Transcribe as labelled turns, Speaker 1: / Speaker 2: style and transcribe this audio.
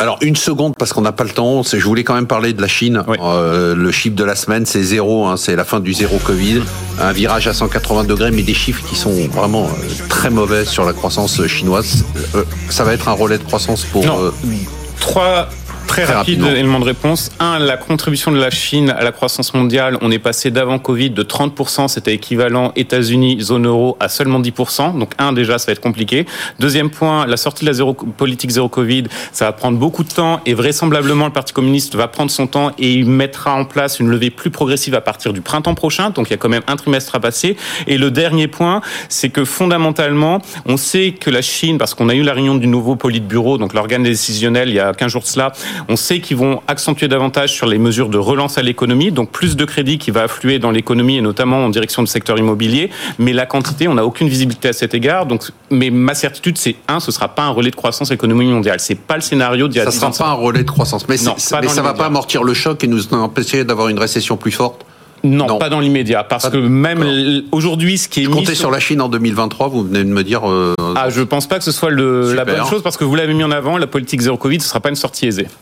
Speaker 1: Alors une seconde parce qu'on n'a pas le temps. Je voulais quand même parler de la Chine. Euh, le chiffre de la semaine c'est zéro. Hein, c'est la fin du zéro Covid. Un virage à 180 degrés, mais des chiffres qui sont vraiment euh, très mauvais sur la croissance chinoise. Euh, ça va être un relais de croissance pour.
Speaker 2: Non. Trois Très, rapide élément de réponse. Un, la contribution de la Chine à la croissance mondiale, on est passé d'avant Covid de 30%, c'était équivalent États-Unis, zone euro, à seulement 10%. Donc un, déjà, ça va être compliqué. Deuxième point, la sortie de la zéro, politique zéro Covid, ça va prendre beaucoup de temps et vraisemblablement le Parti communiste va prendre son temps et il mettra en place une levée plus progressive à partir du printemps prochain. Donc il y a quand même un trimestre à passer. Et le dernier point, c'est que fondamentalement, on sait que la Chine, parce qu'on a eu la réunion du nouveau Politburo, donc l'organe décisionnel, il y a 15 jours de cela, on sait qu'ils vont accentuer davantage sur les mesures de relance à l'économie, donc plus de crédit qui va affluer dans l'économie et notamment en direction du secteur immobilier. Mais la quantité, on n'a aucune visibilité à cet égard. Donc, mais ma certitude, c'est un, ce sera pas un relais de croissance économique mondiale. C'est pas le scénario d'il y
Speaker 1: a Ça sera pas un relais de croissance, mais, non, mais ça va pas amortir le choc et nous empêcher d'avoir une récession plus forte?
Speaker 2: Non, pas dans l'immédiat, parce que même aujourd'hui, ce qui est
Speaker 1: je comptais sur... la Chine en 2023. Vous venez de me dire. Euh,
Speaker 2: ah, je pense pas que ce soit le, la bonne chose, parce que vous l'avez mis en avant. La politique zéro Covid, ce sera pas une sortie aisée.